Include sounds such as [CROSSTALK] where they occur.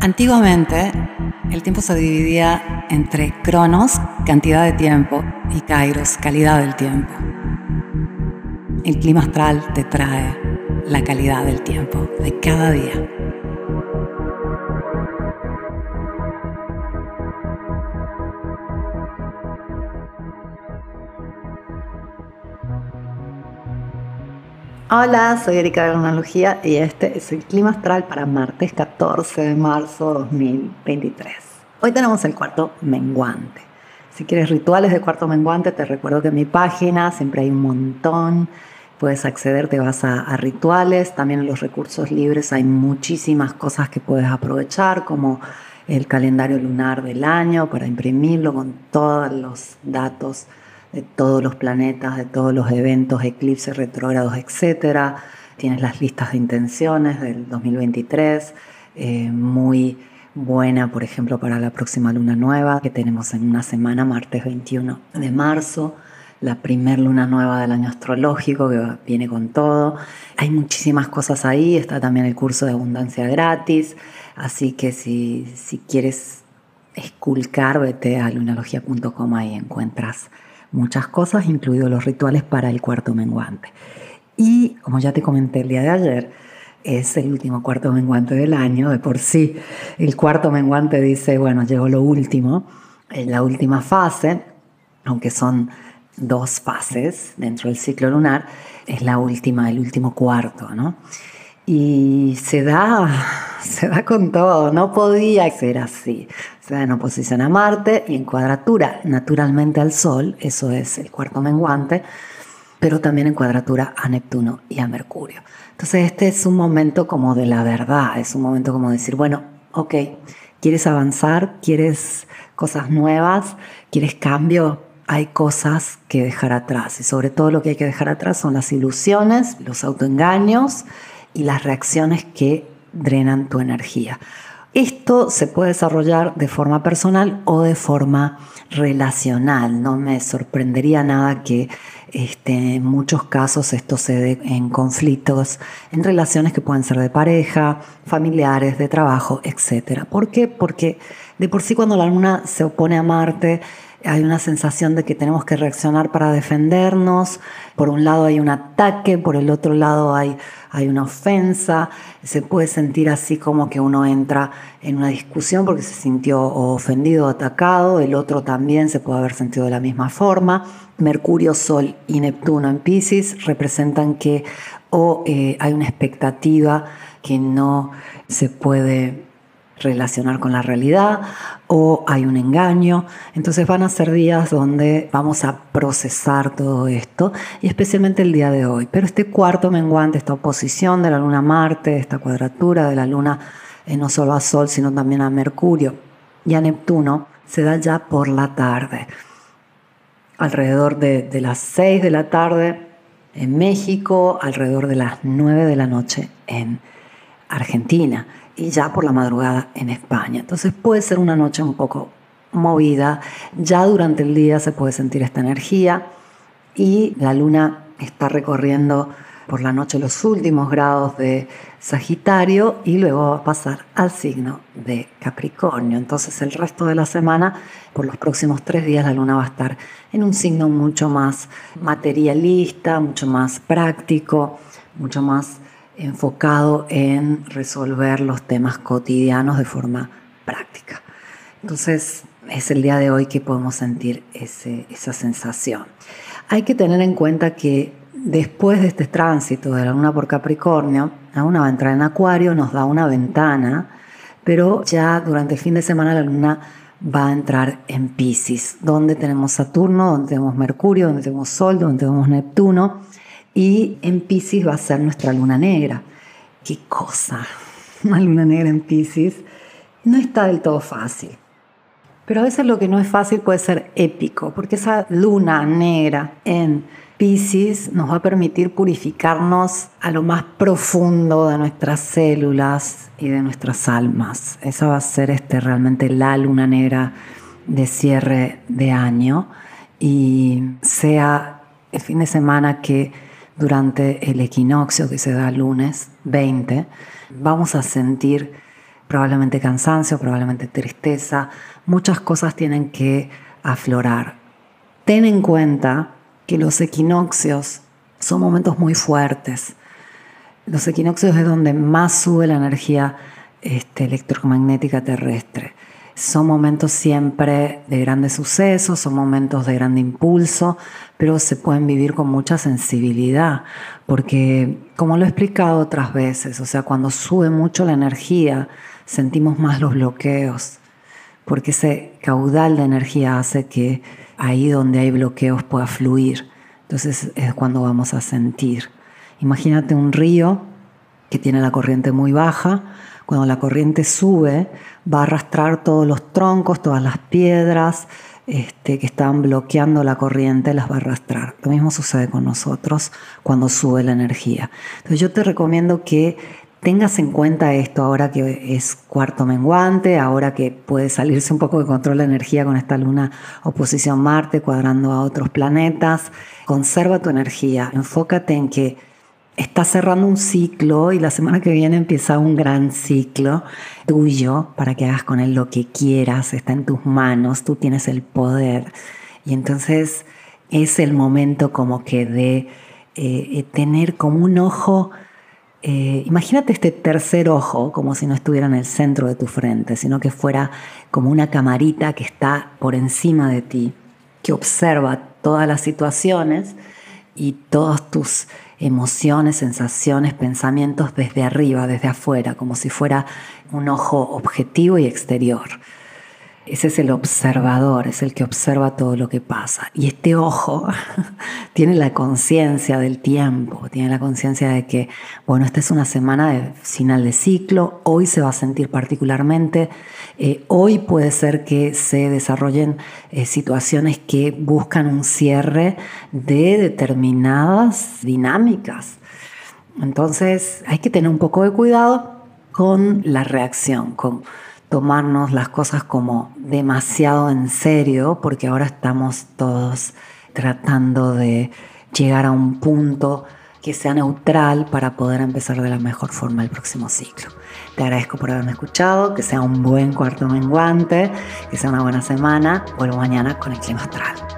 Antiguamente, el tiempo se dividía entre cronos, cantidad de tiempo, y kairos, calidad del tiempo. El clima astral te trae la calidad del tiempo de cada día. Hola, soy Erika de Lunalogía y este es el clima astral para martes 14 de marzo 2023. Hoy tenemos el cuarto menguante. Si quieres rituales de cuarto menguante, te recuerdo que en mi página siempre hay un montón. Puedes acceder, te vas a, a rituales. También en los recursos libres hay muchísimas cosas que puedes aprovechar, como el calendario lunar del año para imprimirlo con todos los datos de todos los planetas, de todos los eventos, eclipses, retrógrados, etc. Tienes las listas de intenciones del 2023, eh, muy buena, por ejemplo, para la próxima luna nueva que tenemos en una semana, martes 21 de marzo, la primer luna nueva del año astrológico que viene con todo. Hay muchísimas cosas ahí, está también el curso de abundancia gratis, así que si, si quieres esculcar, vete a lunalogía.com y encuentras muchas cosas, incluidos los rituales para el cuarto menguante. Y como ya te comenté el día de ayer, es el último cuarto menguante del año, de por sí. El cuarto menguante dice, bueno, llegó lo último, en la última fase, aunque son dos fases dentro del ciclo lunar, es la última, el último cuarto, ¿no? Y se da, [LAUGHS] se da con todo, no podía ser así. Da en oposición a Marte y en cuadratura naturalmente al Sol, eso es el cuarto menguante, pero también en cuadratura a Neptuno y a Mercurio. Entonces este es un momento como de la verdad, es un momento como decir, bueno, ok, ¿quieres avanzar? ¿Quieres cosas nuevas? ¿Quieres cambio? Hay cosas que dejar atrás y sobre todo lo que hay que dejar atrás son las ilusiones, los autoengaños, y las reacciones que drenan tu energía. Se puede desarrollar de forma personal o de forma relacional. No me sorprendería nada que este, en muchos casos esto se dé en conflictos, en relaciones que pueden ser de pareja, familiares, de trabajo, etc. ¿Por qué? Porque de por sí cuando la luna se opone a Marte, hay una sensación de que tenemos que reaccionar para defendernos. Por un lado hay un ataque, por el otro lado hay, hay una ofensa. Se puede sentir así como que uno entra en una discusión porque se sintió ofendido atacado. El otro también se puede haber sentido de la misma forma. Mercurio, Sol y Neptuno en Pisces representan que o eh, hay una expectativa que no se puede relacionar con la realidad o hay un engaño. Entonces van a ser días donde vamos a procesar todo esto y especialmente el día de hoy. Pero este cuarto menguante, esta oposición de la luna a Marte, esta cuadratura de la luna eh, no solo a Sol, sino también a Mercurio y a Neptuno, se da ya por la tarde. Alrededor de, de las 6 de la tarde en México, alrededor de las 9 de la noche en Argentina y ya por la madrugada en España. Entonces puede ser una noche un poco movida, ya durante el día se puede sentir esta energía y la luna está recorriendo por la noche los últimos grados de Sagitario y luego va a pasar al signo de Capricornio. Entonces el resto de la semana, por los próximos tres días, la luna va a estar en un signo mucho más materialista, mucho más práctico, mucho más enfocado en resolver los temas cotidianos de forma práctica. Entonces, es el día de hoy que podemos sentir esa sensación. Hay que tener en cuenta que después de este tránsito de la luna por Capricornio, la luna va a entrar en Acuario, nos da una ventana, pero ya durante el fin de semana la luna va a entrar en Pisces, donde tenemos Saturno, donde tenemos Mercurio, donde tenemos Sol, donde tenemos Neptuno y en Pisces va a ser nuestra luna negra. ¿Qué cosa? [LAUGHS] Una luna negra en Pisces no está del todo fácil. Pero a veces lo que no es fácil puede ser épico, porque esa luna negra en Pisces nos va a permitir purificarnos a lo más profundo de nuestras células y de nuestras almas. Esa va a ser este, realmente la luna negra de cierre de año y sea el fin de semana que durante el equinoccio que se da lunes 20, vamos a sentir probablemente cansancio, probablemente tristeza, muchas cosas tienen que aflorar. Ten en cuenta que los equinoccios son momentos muy fuertes. Los equinoccios es donde más sube la energía este, electromagnética terrestre. Son momentos siempre de grandes sucesos, son momentos de gran impulso, pero se pueden vivir con mucha sensibilidad, porque como lo he explicado otras veces, o sea, cuando sube mucho la energía, sentimos más los bloqueos, porque ese caudal de energía hace que ahí donde hay bloqueos pueda fluir. Entonces es cuando vamos a sentir. Imagínate un río que tiene la corriente muy baja, cuando la corriente sube, va a arrastrar todos los troncos, todas las piedras este, que están bloqueando la corriente, las va a arrastrar. Lo mismo sucede con nosotros cuando sube la energía. Entonces yo te recomiendo que tengas en cuenta esto ahora que es cuarto menguante, ahora que puede salirse un poco de control la energía con esta luna oposición Marte cuadrando a otros planetas. Conserva tu energía, enfócate en que está cerrando un ciclo y la semana que viene empieza un gran ciclo tuyo para que hagas con él lo que quieras, está en tus manos, tú tienes el poder. Y entonces es el momento como que de eh, eh, tener como un ojo, eh, imagínate este tercer ojo como si no estuviera en el centro de tu frente, sino que fuera como una camarita que está por encima de ti, que observa todas las situaciones y todos tus emociones, sensaciones, pensamientos desde arriba, desde afuera, como si fuera un ojo objetivo y exterior. Ese es el observador, es el que observa todo lo que pasa. Y este ojo [LAUGHS] tiene la conciencia del tiempo, tiene la conciencia de que, bueno, esta es una semana de final de ciclo, hoy se va a sentir particularmente, eh, hoy puede ser que se desarrollen eh, situaciones que buscan un cierre de determinadas dinámicas. Entonces hay que tener un poco de cuidado con la reacción, con tomarnos las cosas como demasiado en serio, porque ahora estamos todos tratando de llegar a un punto que sea neutral para poder empezar de la mejor forma el próximo ciclo. Te agradezco por haberme escuchado, que sea un buen cuarto menguante, que sea una buena semana. Vuelvo mañana con el clima astral.